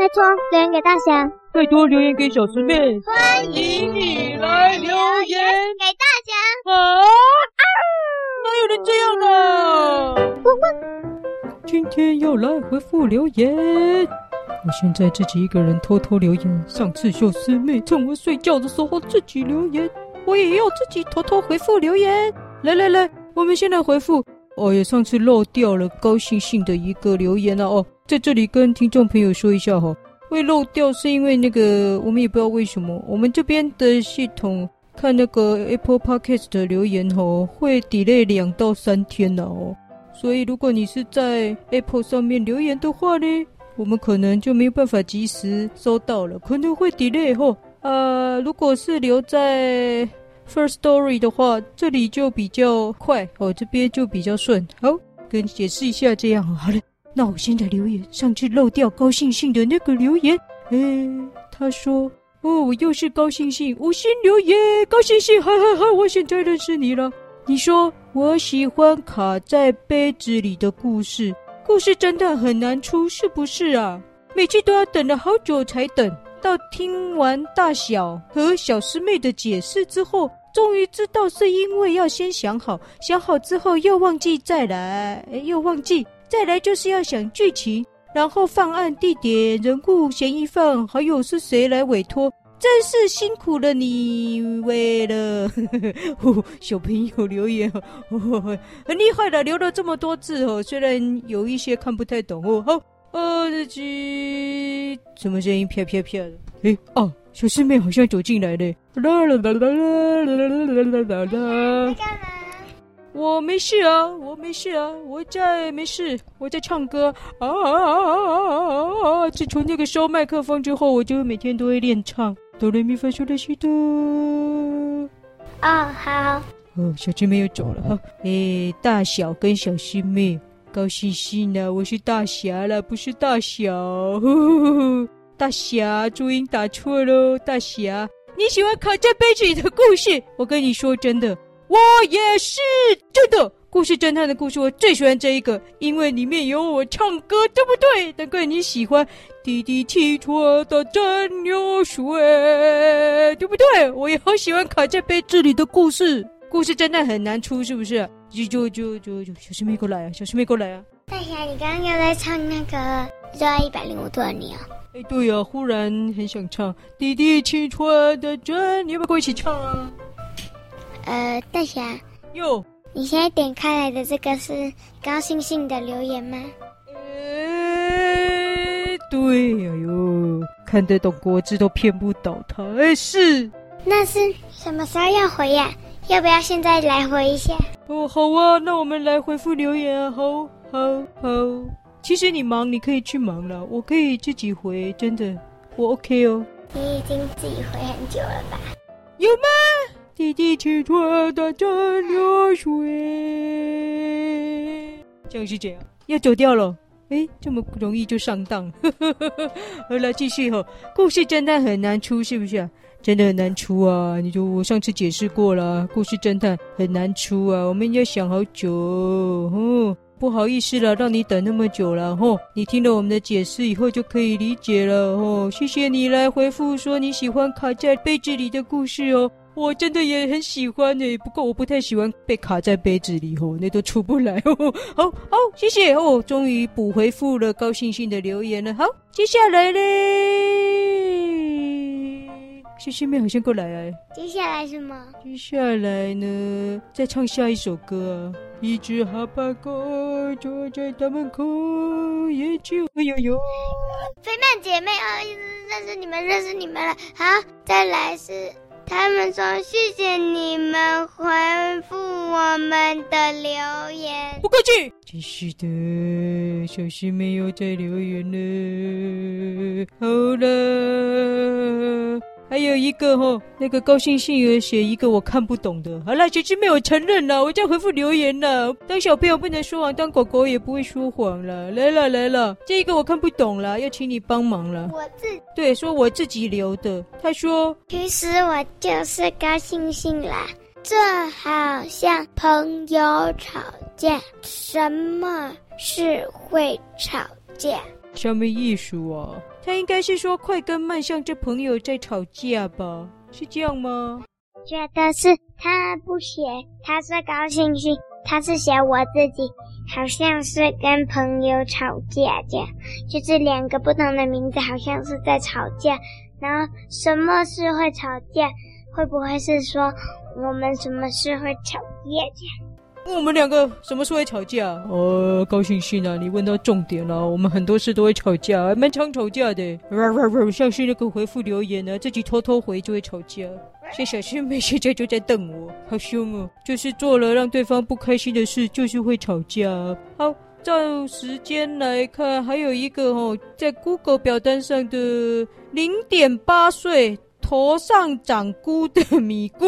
拜托留言给大侠，拜托留言给小师妹，欢迎你来留言给大侠。啊！哪有人这样的？汪汪，今天要来回复留言。我现在自己一个人偷偷留言。上次小师妹趁我睡觉的时候自己留言，我也要自己偷偷回复留言。来来来，我们先来回复。哦也，上次漏掉了高兴兴的一个留言了哦，在这里跟听众朋友说一下哈、会漏掉是因为那个我们也不知道为什么，我们这边的系统看那个 Apple Podcast 的留言哦，会 delay 两到三天了哦，所以如果你是在 Apple 上面留言的话呢，我们可能就没有办法及时收到了，可能会 delay 哈、哦。呃，如果是留在 First Story 的话，这里就比较快哦，这边就比较顺。好，跟解释一下这样。好了，那我现在留言，上次漏掉高兴兴的那个留言。诶，他说：“哦，我又是高兴兴，五星留言，高兴兴，哈哈哈！我现在认识你了。你说我喜欢卡在杯子里的故事，故事真的很难出，是不是啊？每次都要等了好久才等到，听完大小和小师妹的解释之后。”终于知道是因为要先想好，想好之后又忘记再来，又忘记再来就是要想剧情，然后犯案地点、人物、嫌疑犯，还有是谁来委托，真是辛苦了你为了 小朋友留言呵呵很厉害的，留了这么多字哦，虽然有一些看不太懂哦。好，呃，这句什么声音？啪啪啪的，哎哦。小师妹好像走进来了。啦啦啦啦啦啦啦啦啦啦！我没事啊，我没事啊，我在没事，我在唱歌啊啊啊啊啊啊！自从那个收麦克风之后，我就每天都会练唱哆来咪发嗦拉西哆。哦，好。哦，小师妹又走了哈。诶，大小跟小师妹高兴兴呢，我是大侠了，不是大小。呵呵呵大侠，注音打错喽！大侠，你喜欢卡在杯子里的故事？我跟你说真的，我也是真的。故事侦探的故事，我最喜欢这一个，因为里面有我唱歌，对不对？难怪你喜欢。滴滴汽车的蒸馏水，对不对？我也好喜欢卡在杯子里的故事。故事侦探很难出，是不是？就就就就就，小师妹过来啊！小师妹过来啊！大侠，你刚刚又在唱那个《热爱一百零五度的你》啊？哎，对呀、啊，忽然很想唱《滴滴汽车的针》，你要不要跟我一起唱啊？呃，大侠，哟，你现在点开来的这个是高兴兴的留言吗？哎，对呀、啊、哟，看得懂国字都骗不倒他。哎，是，那是什么时候要回呀？要不要现在来回一下？哦，好啊，那我们来回复留言啊，好，好，好。其实你忙，你可以去忙了，我可以自己回，真的，我 OK 哦。你已经自己回很久了吧？有吗？滴滴汽车的蒸馏水，像是这样，要走掉了。哎，这么容易就上当，好了，继续哈。故事侦探很难出，是不是啊？真的很难出啊！你就我上次解释过了，故事侦探很难出啊，我们要想好久哦。不好意思了，让你等那么久了吼！你听了我们的解释以后就可以理解了吼。谢谢你来回复说你喜欢卡在杯子里的故事哦，我真的也很喜欢诶。不过我不太喜欢被卡在杯子里吼，那都出不来 哦。好好，谢谢哦，终于补回复了高兴兴的留言了。好，接下来嘞。谢谢妹好像过来哎，接下来什么？接下来呢？再唱下一首歌啊！一只哈巴狗坐在大门口，也就哎呦呦！飞曼姐妹啊，认识你们，认识你们了。好，再来是他们说谢谢你们回复我们的留言，不客气。真是的，小溪没有再留言了。好了。还有一个吼，那个高兴兴有写一个我看不懂的。好了，姐姐没有承认了，我在回复留言了。当小朋友不能说谎，当狗狗也不会说谎了。来了来了，这一个我看不懂了，要请你帮忙了。我自己对说我自己留的。他说，其实我就是高兴兴啦，这好像朋友吵架，什么是会吵架？什么意思啊？他应该是说快跟慢像这朋友在吵架吧？是这样吗？觉得是他不写，他是高兴兴，他是写我自己，好像是跟朋友吵架这样，就是两个不同的名字，好像是在吵架。然后什么事会吵架？会不会是说我们什么事会吵架这样？我们两个什么时候会吵架？哦，高兴兴啊！你问到重点了。我们很多事都会吵架，还蛮常吵架的。像是那个回复留言呢，自己偷偷回就会吵架。像小师妹现在就在瞪我，好凶哦！就是做了让对方不开心的事，就是会吵架。好，照时间来看，还有一个哦，在 Google 表单上的零点八岁，头上长菇的米菇。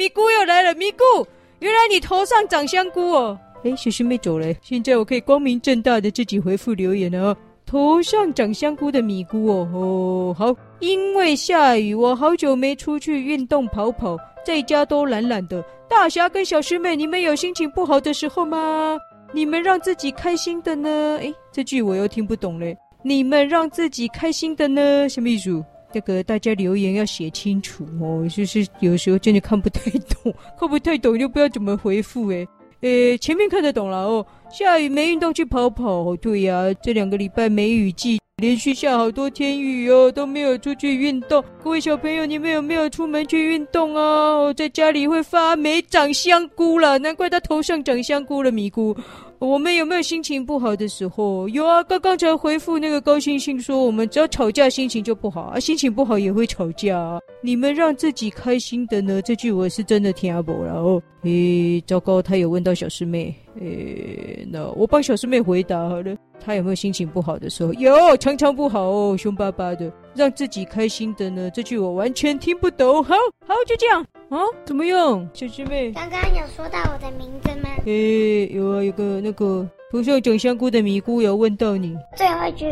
咪咕又来了，咪咕，原来你头上长香菇哦！哎，小师妹走了，现在我可以光明正大的自己回复留言了哦。头上长香菇的咪咕哦，哦，好，因为下雨，我好久没出去运动跑跑，在家都懒懒的。大侠跟小师妹，你们有心情不好的时候吗？你们让自己开心的呢？哎，这句我又听不懂嘞。你们让自己开心的呢？什么意思？这个大家留言要写清楚哦，就是有时候真的看不太懂，看不太懂就不要怎么回复诶。诶，前面看得懂了哦。下雨没运动去跑跑，对呀，这两个礼拜梅雨季，连续下好多天雨哦，都没有出去运动。各位小朋友，你们有没有出门去运动啊？在家里会发霉长香菇了，难怪他头上长香菇了，咪咕。我们有没有心情不好的时候？有啊，刚刚才回复那个高兴兴说，我们只要吵架心情就不好啊，心情不好也会吵架啊。你们让自己开心的呢？这句我是真的听不懂了哦。诶，糟糕，他有问到小师妹，诶，那我帮小师妹回答好了。他有没有心情不好的时候？有，常常不好哦，凶巴巴的。让自己开心的呢？这句我完全听不懂。好，好，就这样啊？怎么样，小师妹？刚刚有说到我的名字吗？诶，有啊，有个那个头上长香菇的咪咕有问到你。最后一句，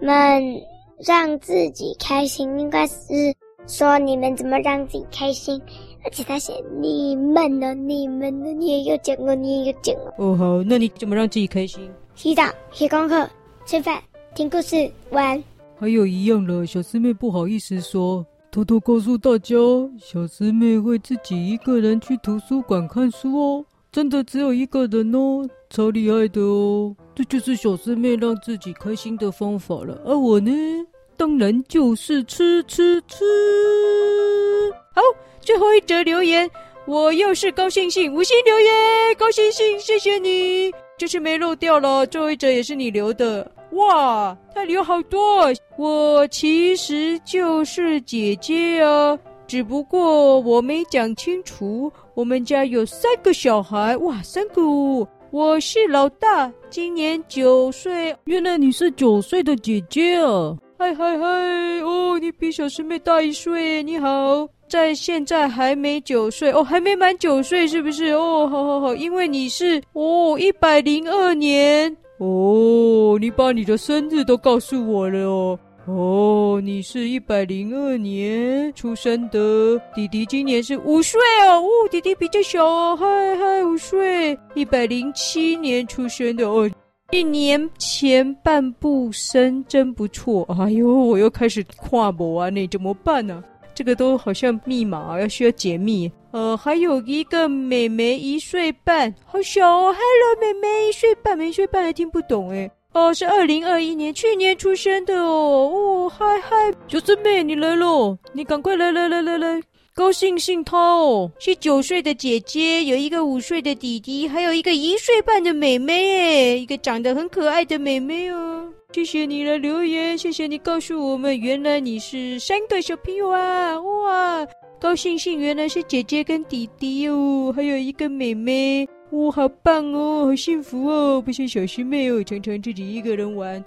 你们让自己开心，应该是说你们怎么让自己开心？而且他写你们呢，你们呢，你也有讲哦，你也有讲哦。哦，好，那你怎么让自己开心？洗澡、写功课、吃饭、听故事、玩。还有一样了，小师妹不好意思说，偷偷告诉大家，小师妹会自己一个人去图书馆看书哦，真的只有一个人哦，超厉害的哦，这就是小师妹让自己开心的方法了。而我呢，当然就是吃吃吃。好，最后一则留言，我又是高兴兴五星留言，高兴兴，谢谢你。就是没漏掉了，最后一则也是你留的，哇，他有好多。我其实就是姐姐啊，只不过我没讲清楚。我们家有三个小孩，哇，三个，我是老大，今年九岁。原来你是九岁的姐姐啊！嗨嗨嗨，哦，你比小师妹大一岁，你好。在现在还没九岁哦，还没满九岁是不是？哦，好好好，因为你是哦一百零二年哦，你把你的生日都告诉我了哦。哦，你是一百零二年出生的，弟弟今年是五岁哦，哦，弟弟比较小哦，嗨嗨，五岁，一百零七年出生的哦，一年前半步生真不错。哎呦，我又开始跨模啊，那怎么办呢？这个都好像密码，要需要解密。呃，还有一个妹妹一岁半，好小哦。Hello，妹妹一岁半，一岁半还听不懂诶。哦，是二零二一年，去年出生的哦。哦，嗨嗨，小师妹你来了，你赶快来来来来来，高兴兴她哦，是九岁的姐姐，有一个五岁的弟弟，还有一个一岁半的妹妹，诶，一个长得很可爱的妹妹哦。谢谢你来留言，谢谢你告诉我们，原来你是三个小朋友啊！哇，高兴兴原来是姐姐跟弟弟哦，还有一个妹妹，哇，好棒哦，好幸福哦，不像小师妹哦，常常自己一个人玩。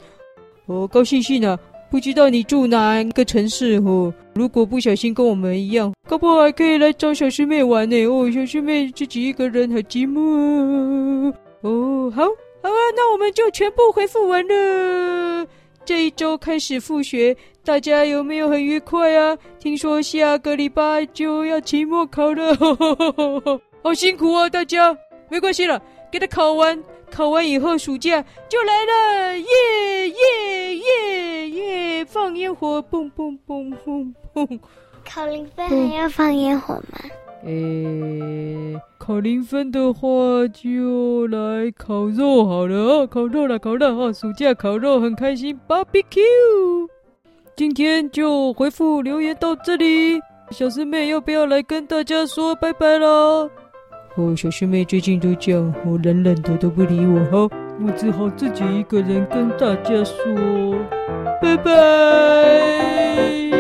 哦，高兴兴啊，不知道你住哪个城市哦？如果不小心跟我们一样，搞不好还可以来找小师妹玩呢。哦，小师妹自己一个人好寂寞啊。哦，好。好啊，那我们就全部回复完了。这一周开始复学，大家有没有很愉快啊？听说下个礼拜就要期末考了，呵呵呵，好辛苦啊！大家没关系了，给他考完，考完以后暑假就来了，耶耶耶耶！放烟火，蹦蹦蹦蹦蹦。考零分还要放烟火吗？诶、考零分的话就来烤肉好了，烤肉了，烤肉啊！暑假烤肉很开心，BBQ。今天就回复留言到这里，小师妹要不要来跟大家说拜拜了？哦，小师妹最近都这样，我冷冷的都不理我，哈，我只好自己一个人跟大家说拜拜。